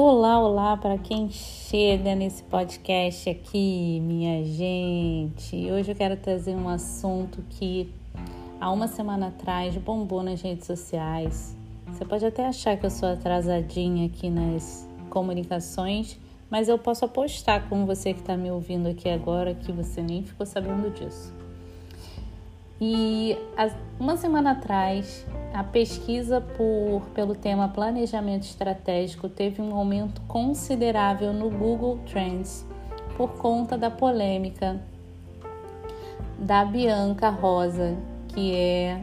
Olá, olá para quem chega nesse podcast aqui, minha gente. Hoje eu quero trazer um assunto que há uma semana atrás bombou nas redes sociais. Você pode até achar que eu sou atrasadinha aqui nas comunicações, mas eu posso apostar com você que está me ouvindo aqui agora que você nem ficou sabendo disso. E uma semana atrás, a pesquisa por, pelo tema planejamento estratégico teve um aumento considerável no Google Trends por conta da polêmica da Bianca Rosa, que é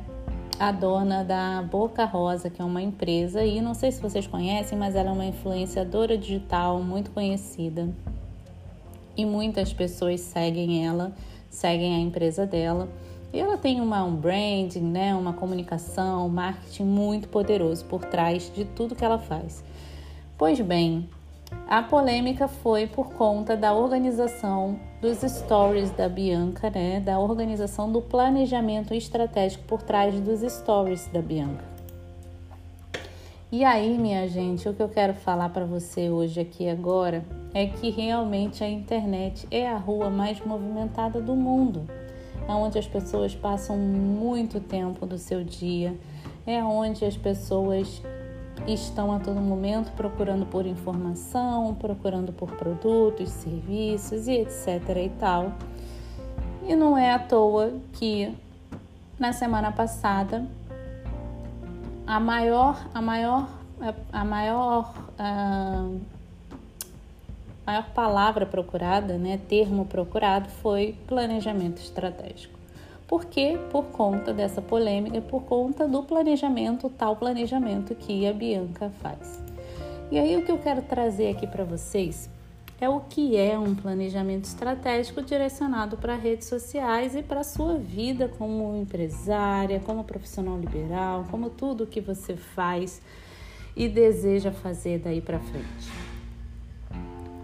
a dona da Boca Rosa, que é uma empresa, e não sei se vocês conhecem, mas ela é uma influenciadora digital muito conhecida. E muitas pessoas seguem ela, seguem a empresa dela. E ela tem uma, um branding, né, uma comunicação, um marketing muito poderoso por trás de tudo que ela faz. Pois bem, a polêmica foi por conta da organização dos stories da Bianca, né, da organização do planejamento estratégico por trás dos stories da Bianca. E aí, minha gente, o que eu quero falar para você hoje aqui agora é que realmente a internet é a rua mais movimentada do mundo é onde as pessoas passam muito tempo do seu dia, é onde as pessoas estão a todo momento procurando por informação, procurando por produtos, serviços e etc e tal. E não é à toa que na semana passada a maior a maior a maior uh, maior palavra procurada, né, termo procurado foi planejamento estratégico. Por quê? Por conta dessa polêmica, por conta do planejamento, tal planejamento que a Bianca faz. E aí o que eu quero trazer aqui para vocês é o que é um planejamento estratégico direcionado para redes sociais e para a sua vida como empresária, como profissional liberal, como tudo que você faz e deseja fazer daí para frente.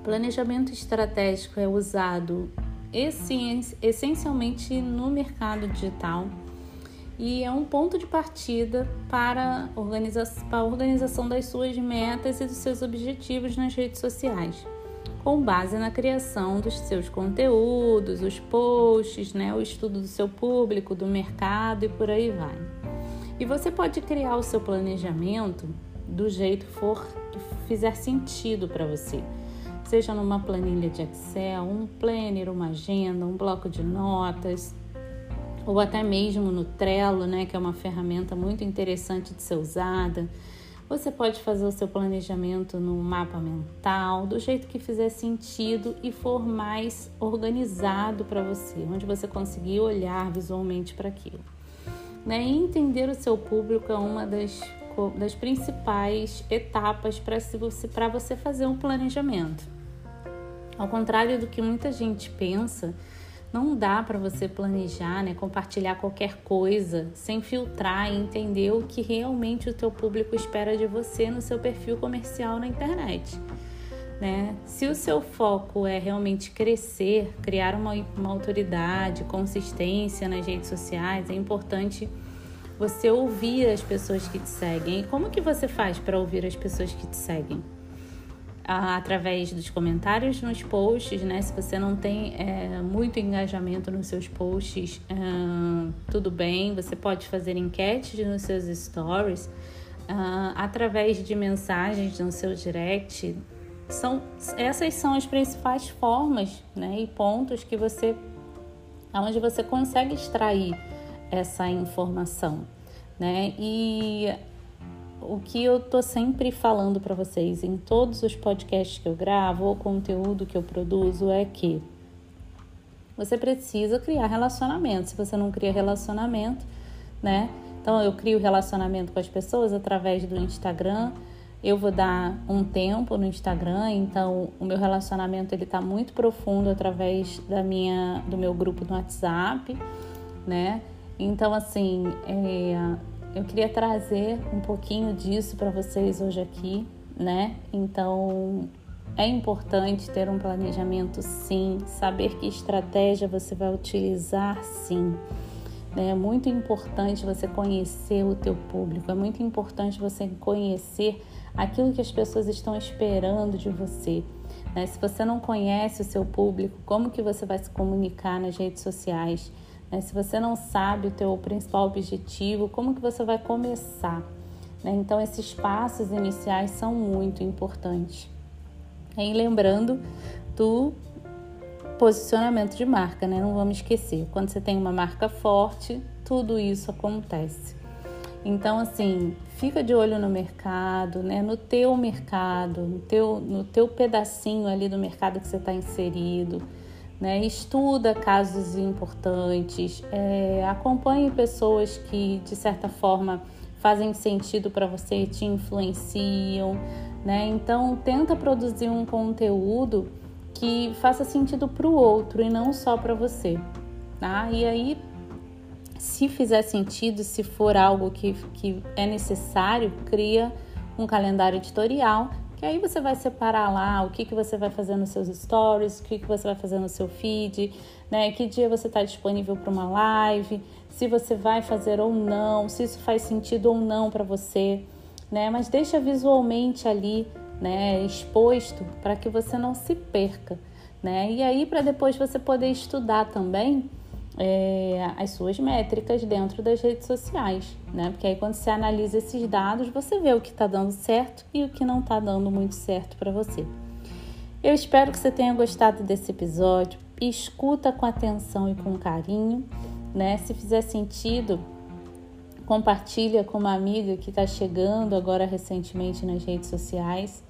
Planejamento estratégico é usado essencialmente no mercado digital e é um ponto de partida para, a organização das suas metas e dos seus objetivos nas redes sociais, com base na criação dos seus conteúdos, os posts, né, o estudo do seu público, do mercado e por aí vai. E você pode criar o seu planejamento do jeito for que fizer sentido para você seja numa planilha de Excel, um planner, uma agenda, um bloco de notas, ou até mesmo no Trello, né, que é uma ferramenta muito interessante de ser usada. Você pode fazer o seu planejamento no mapa mental, do jeito que fizer sentido e for mais organizado para você, onde você conseguir olhar visualmente para aquilo. Né? E entender o seu público é uma das, das principais etapas para você, você fazer um planejamento. Ao contrário do que muita gente pensa, não dá para você planejar, né, compartilhar qualquer coisa sem filtrar e entender o que realmente o teu público espera de você no seu perfil comercial na internet. Né? Se o seu foco é realmente crescer, criar uma, uma autoridade, consistência nas redes sociais, é importante você ouvir as pessoas que te seguem. E como que você faz para ouvir as pessoas que te seguem? Através dos comentários nos posts, né? Se você não tem é, muito engajamento nos seus posts, uh, tudo bem, você pode fazer enquetes nos seus stories, uh, através de mensagens no seu direct. São, essas são as principais formas né, e pontos que você, onde você consegue extrair essa informação. Né? E o que eu tô sempre falando para vocês em todos os podcasts que eu gravo ou conteúdo que eu produzo é que você precisa criar relacionamento. Se você não cria relacionamento, né? Então eu crio relacionamento com as pessoas através do Instagram. Eu vou dar um tempo no Instagram, então o meu relacionamento ele tá muito profundo através da minha do meu grupo no WhatsApp, né? Então assim, é, eu queria trazer um pouquinho disso para vocês hoje aqui, né? Então, é importante ter um planejamento sim, saber que estratégia você vai utilizar sim, Né? É muito importante você conhecer o teu público, é muito importante você conhecer aquilo que as pessoas estão esperando de você. Né? Se você não conhece o seu público, como que você vai se comunicar nas redes sociais? Né? Se você não sabe o teu principal objetivo, como que você vai começar? Né? Então, esses passos iniciais são muito importantes. E lembrando do posicionamento de marca, né? Não vamos esquecer. Quando você tem uma marca forte, tudo isso acontece. Então, assim, fica de olho no mercado, né? No teu mercado, no teu, no teu pedacinho ali do mercado que você está inserido, né? Estuda casos importantes, é, acompanhe pessoas que, de certa forma, fazem sentido para você te influenciam, né? Então, tenta produzir um conteúdo que faça sentido para o outro e não só para você, tá? E aí, se fizer sentido, se for algo que, que é necessário, cria um calendário editorial, que aí você vai separar lá o que, que você vai fazer nos seus stories, o que, que você vai fazer no seu feed, né? Que dia você está disponível para uma live, se você vai fazer ou não, se isso faz sentido ou não para você, né? Mas deixa visualmente ali né, exposto para que você não se perca, né? E aí para depois você poder estudar também é, as suas métricas dentro das redes sociais, né? Porque aí quando você analisa esses dados, você vê o que está dando certo e o que não está dando muito certo para você. Eu espero que você tenha gostado desse episódio. Escuta com atenção e com carinho, né? Se fizer sentido, compartilha com uma amiga que está chegando agora recentemente nas redes sociais,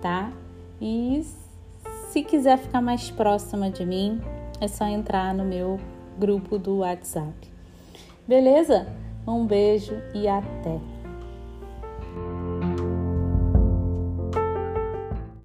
tá? E se quiser ficar mais próxima de mim, é só entrar no meu grupo do WhatsApp. Beleza? Um beijo e até!